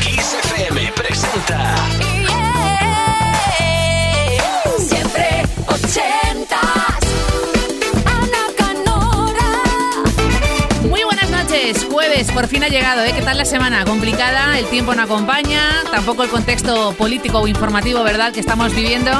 Kiss FM presenta. Siempre ochentas. Ana Canora. Muy buenas noches, jueves, por fin ha llegado, ¿eh? ¿Qué tal la semana? Complicada, el tiempo no acompaña, tampoco el contexto político o informativo, ¿verdad?, que estamos viviendo.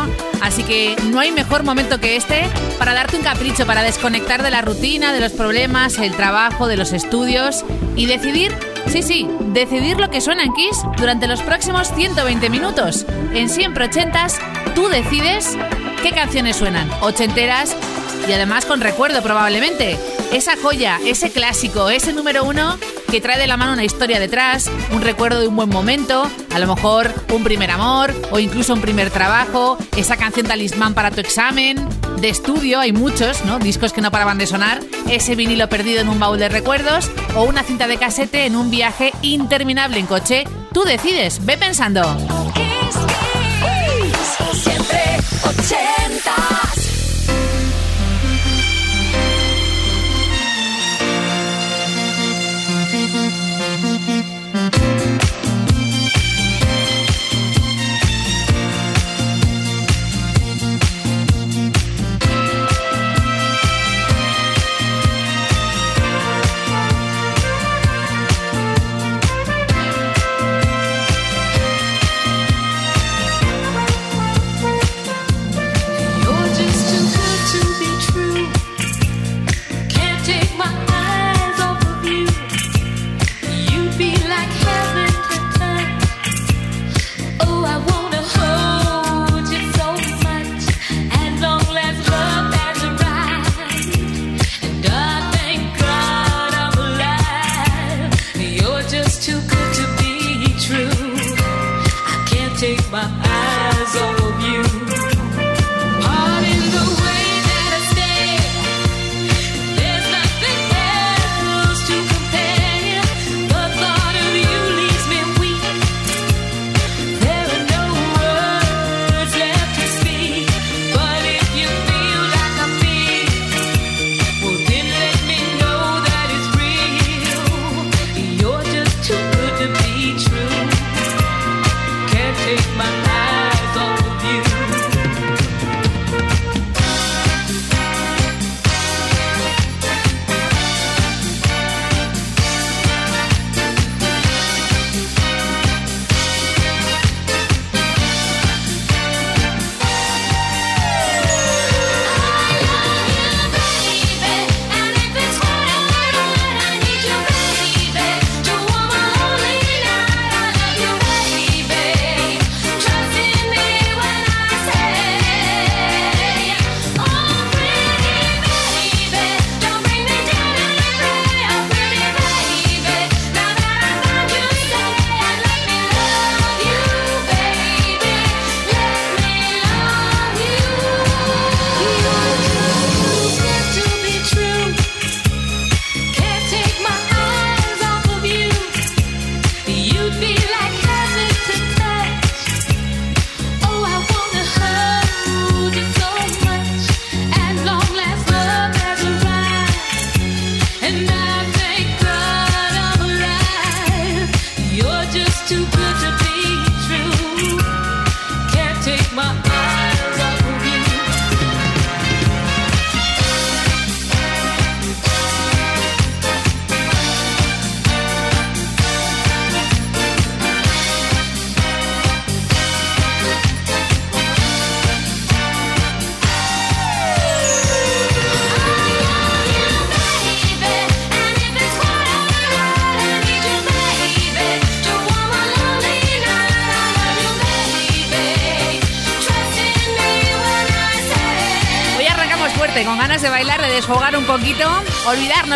Así que no hay mejor momento que este para darte un capricho, para desconectar de la rutina, de los problemas, el trabajo, de los estudios y decidir, sí, sí, decidir lo que suena en Kiss durante los próximos 120 minutos. En Siempre Ochentas, tú decides qué canciones suenan, ochenteras y además con recuerdo probablemente. Esa joya, ese clásico, ese número uno que trae de la mano una historia detrás, un recuerdo de un buen momento, a lo mejor un primer amor o incluso un primer trabajo, esa canción talismán para tu examen, de estudio, hay muchos, ¿no? Discos que no paraban de sonar, ese vinilo perdido en un baúl de recuerdos o una cinta de casete en un viaje interminable en coche. Tú decides, ve pensando. Siempre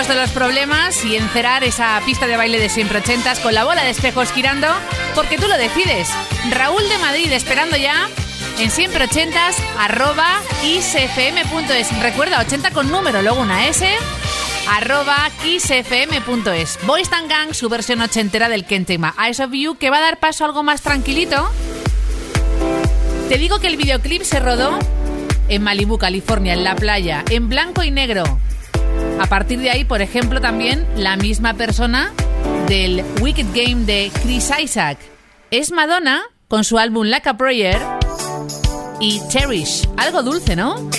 de los problemas y encerar esa pista de baile de siempre ochentas con la bola de espejos girando, porque tú lo decides. Raúl de Madrid esperando ya en siempre ochentas arroba isfm.es. Recuerda, 80 con número, luego una S arroba kissfm.es. Boys and Gang, su versión ochentera del Kentema. Eyes of You, que va a dar paso a algo más tranquilito. Te digo que el videoclip se rodó en Malibu, California, en la playa, en blanco y negro. A partir de ahí, por ejemplo, también la misma persona del Wicked Game de Chris Isaac es Madonna con su álbum Like a Prayer y Cherish. Algo dulce, ¿no?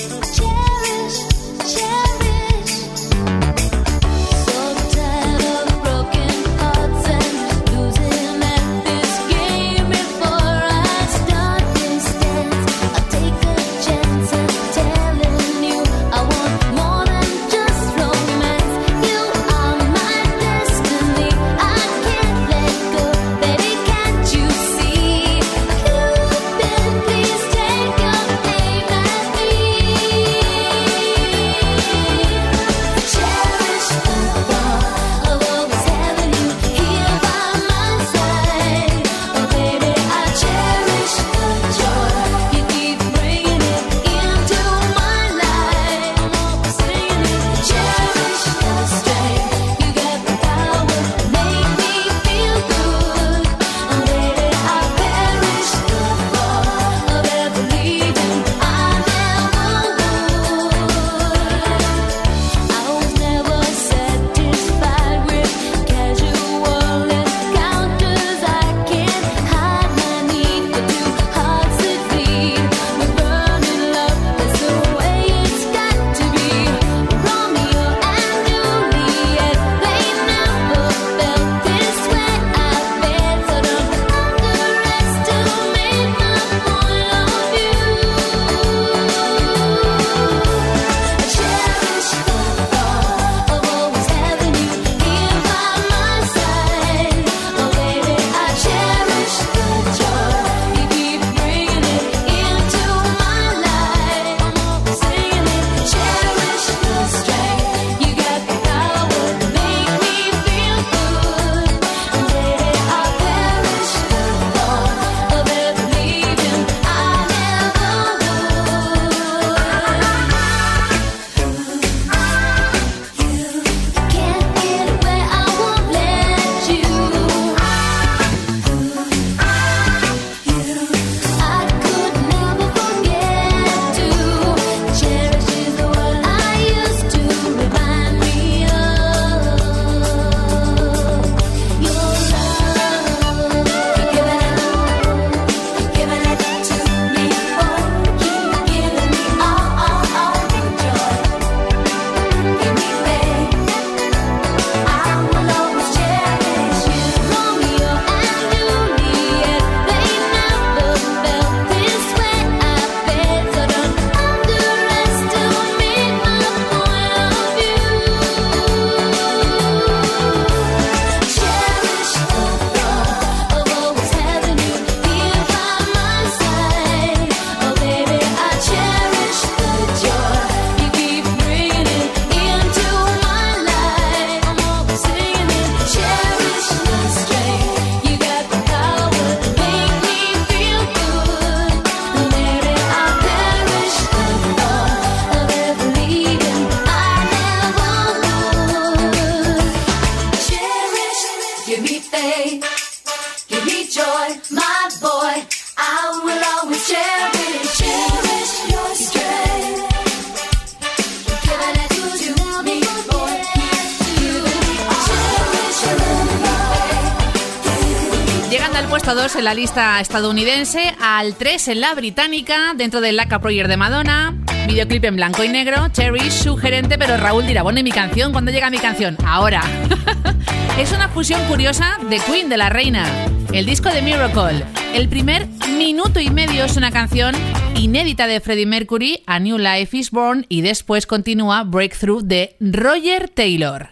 la lista estadounidense, al 3 en la británica, dentro del Laca Project de Madonna. Videoclip en blanco y negro, Cherry, sugerente, pero Raúl dirá, bueno, ¿y mi canción? ¿Cuándo llega mi canción? Ahora. es una fusión curiosa de Queen de la Reina, el disco de Miracle. El primer minuto y medio es una canción inédita de Freddie Mercury, A New Life is Born, y después continúa Breakthrough de Roger Taylor.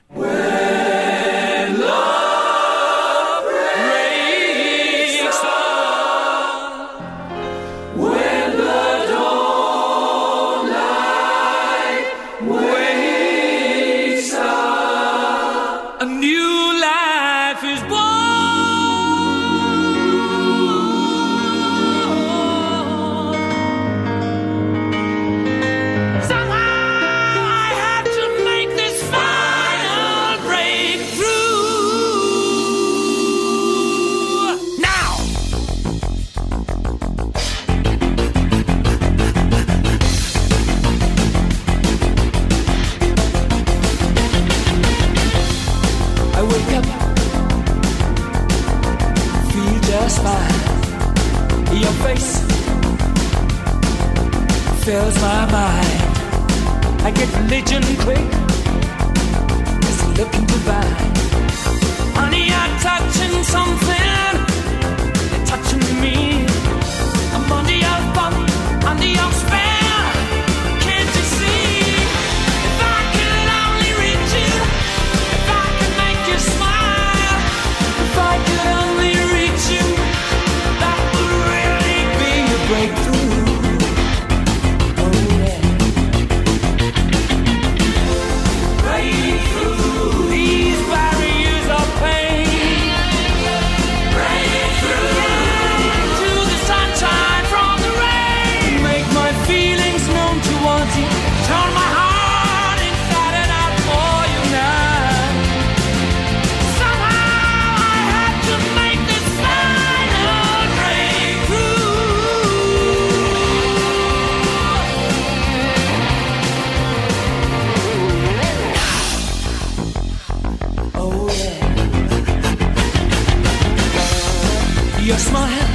your smile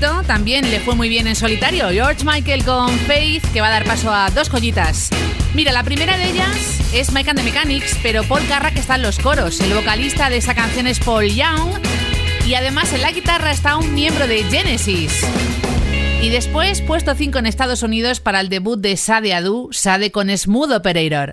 También le fue muy bien en solitario. George Michael con Faith, que va a dar paso a dos joyitas. Mira, la primera de ellas es Mike and the Mechanics, pero Paul Carrack está en los coros. El vocalista de esa canción es Paul Young. Y además en la guitarra está un miembro de Genesis. Y después, puesto 5 en Estados Unidos para el debut de Sade Adu, Sade con Smooth Operator.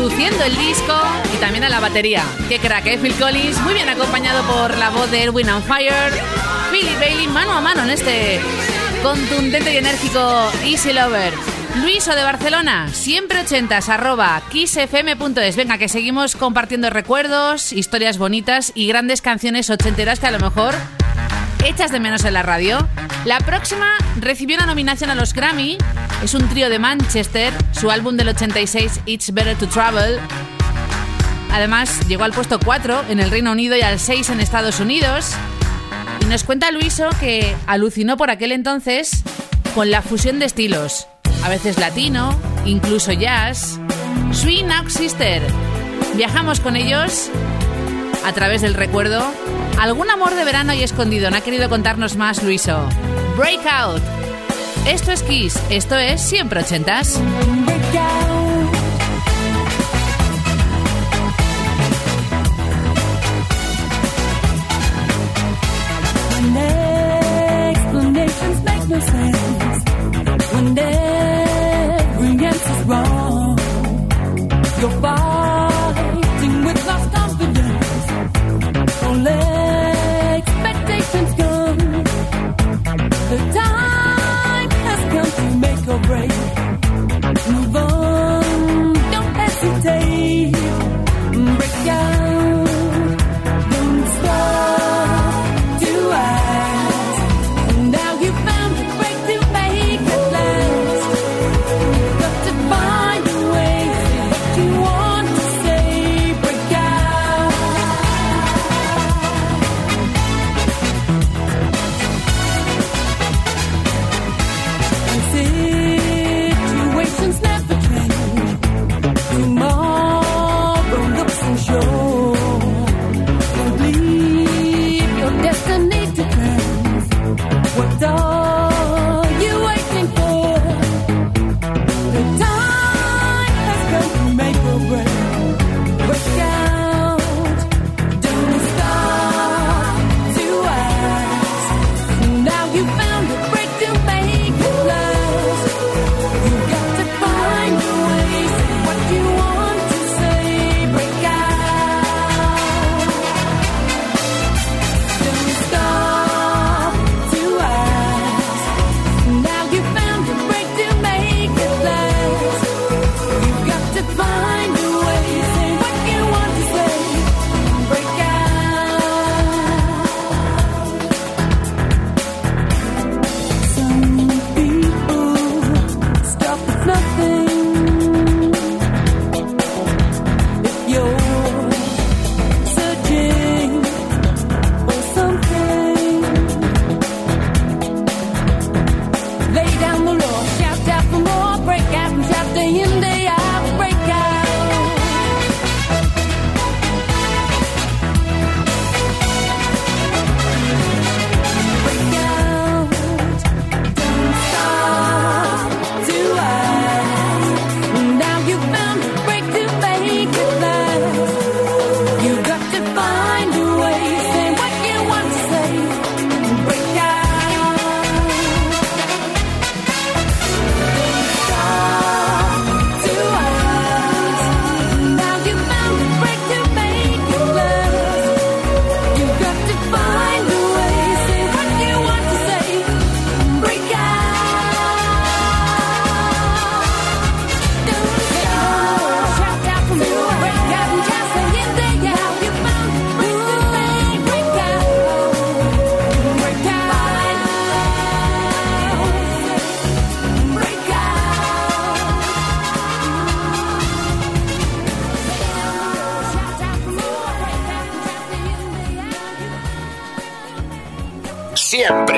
Produciendo el disco y también a la batería. Qué crack, ¿eh? Phil Collins, muy bien acompañado por la voz de Erwin on Fire, Billy Bailey mano a mano en este contundente y enérgico Easy Lover. Luiso de Barcelona, siempre ochentas, arroba kissfm.es. Venga, que seguimos compartiendo recuerdos, historias bonitas y grandes canciones ochenteras que a lo mejor echas de menos en la radio. La próxima recibió una nominación a los Grammy. Es un trío de Manchester. Su álbum del 86, It's Better to Travel. Además, llegó al puesto 4 en el Reino Unido y al 6 en Estados Unidos. Y nos cuenta Luiso que alucinó por aquel entonces con la fusión de estilos. A veces latino, incluso jazz. Sweet Now Sister. Viajamos con ellos a través del recuerdo. Algún amor de verano y escondido. No ha querido contarnos más, Luiso. Breakout. Esto es Kiss. Esto es siempre ochentas.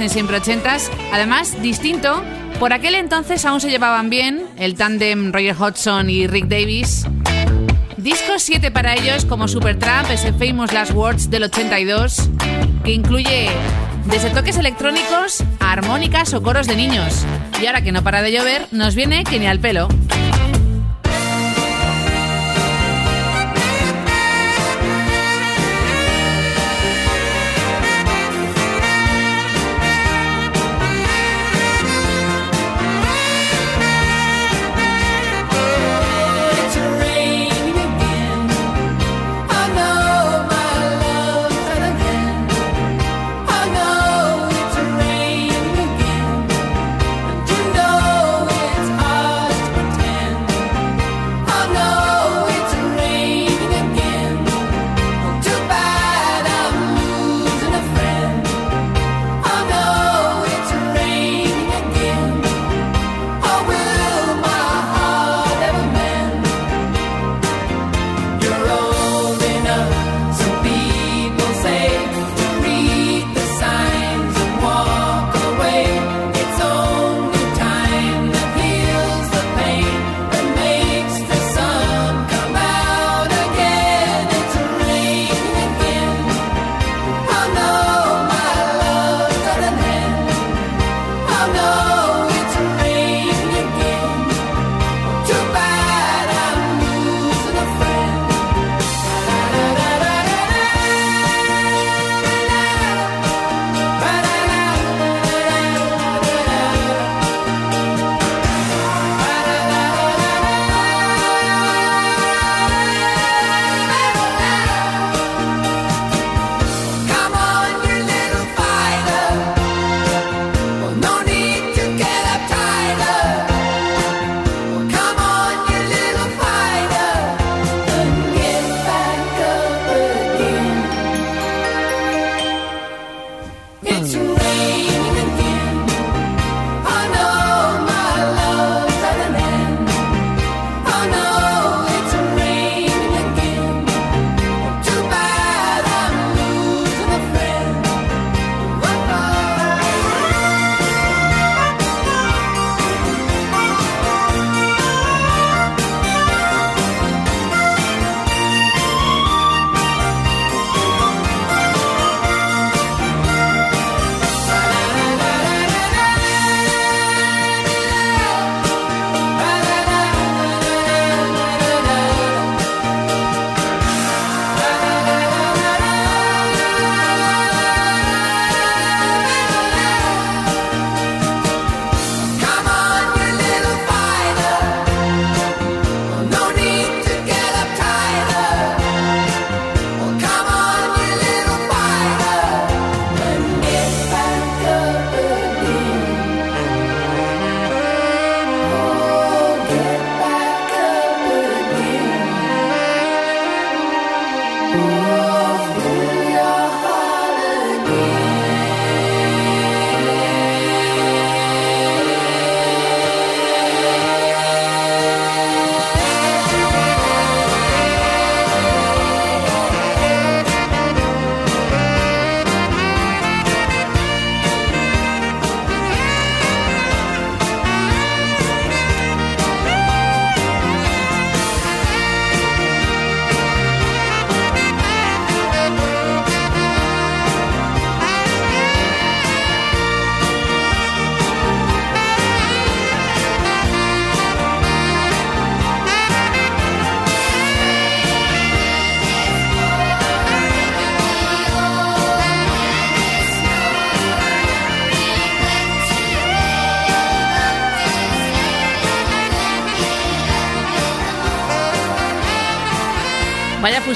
en Siempre Ochentas. Además, distinto, por aquel entonces aún se llevaban bien el tándem Roger Hodgson y Rick Davis. Disco 7 para ellos como Supertramp, ese Famous Last Words del 82, que incluye desde toques electrónicos a armónicas o coros de niños. Y ahora que no para de llover, nos viene que ni al pelo.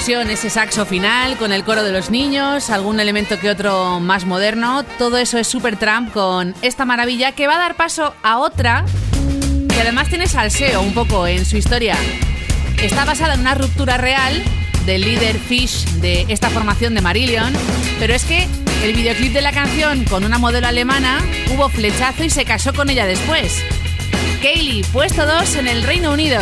fusión, ese saxo final con el coro de los niños, algún elemento que otro más moderno, todo eso es Supertramp con esta maravilla que va a dar paso a otra que además tiene salseo un poco en su historia. Está basada en una ruptura real del líder Fish de esta formación de Marillion, pero es que el videoclip de la canción con una modelo alemana hubo flechazo y se casó con ella después. Kaylee, puesto 2 en el Reino Unido.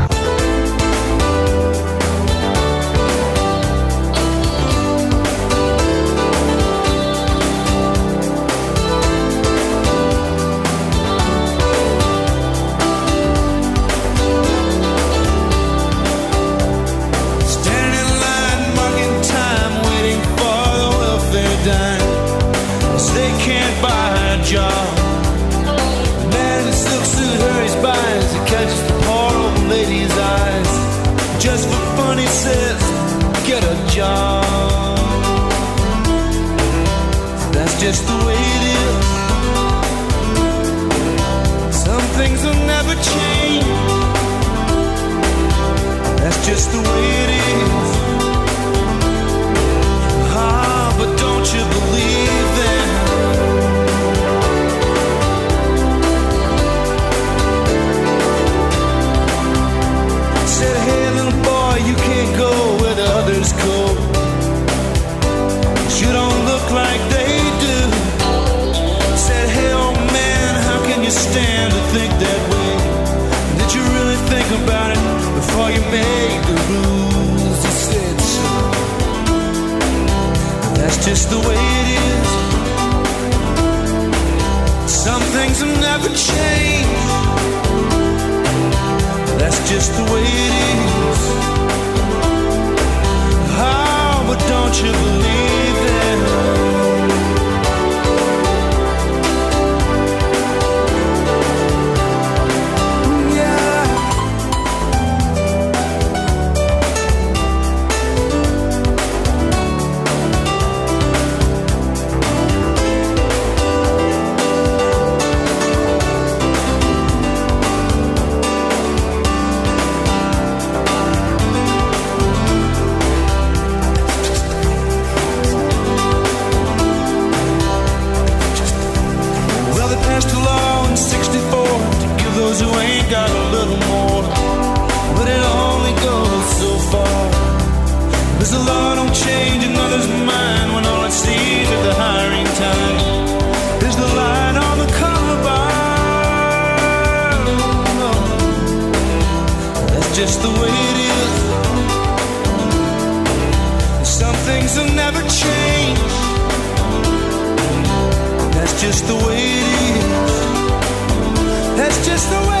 things will never change. That's just the way it is. That's just the way.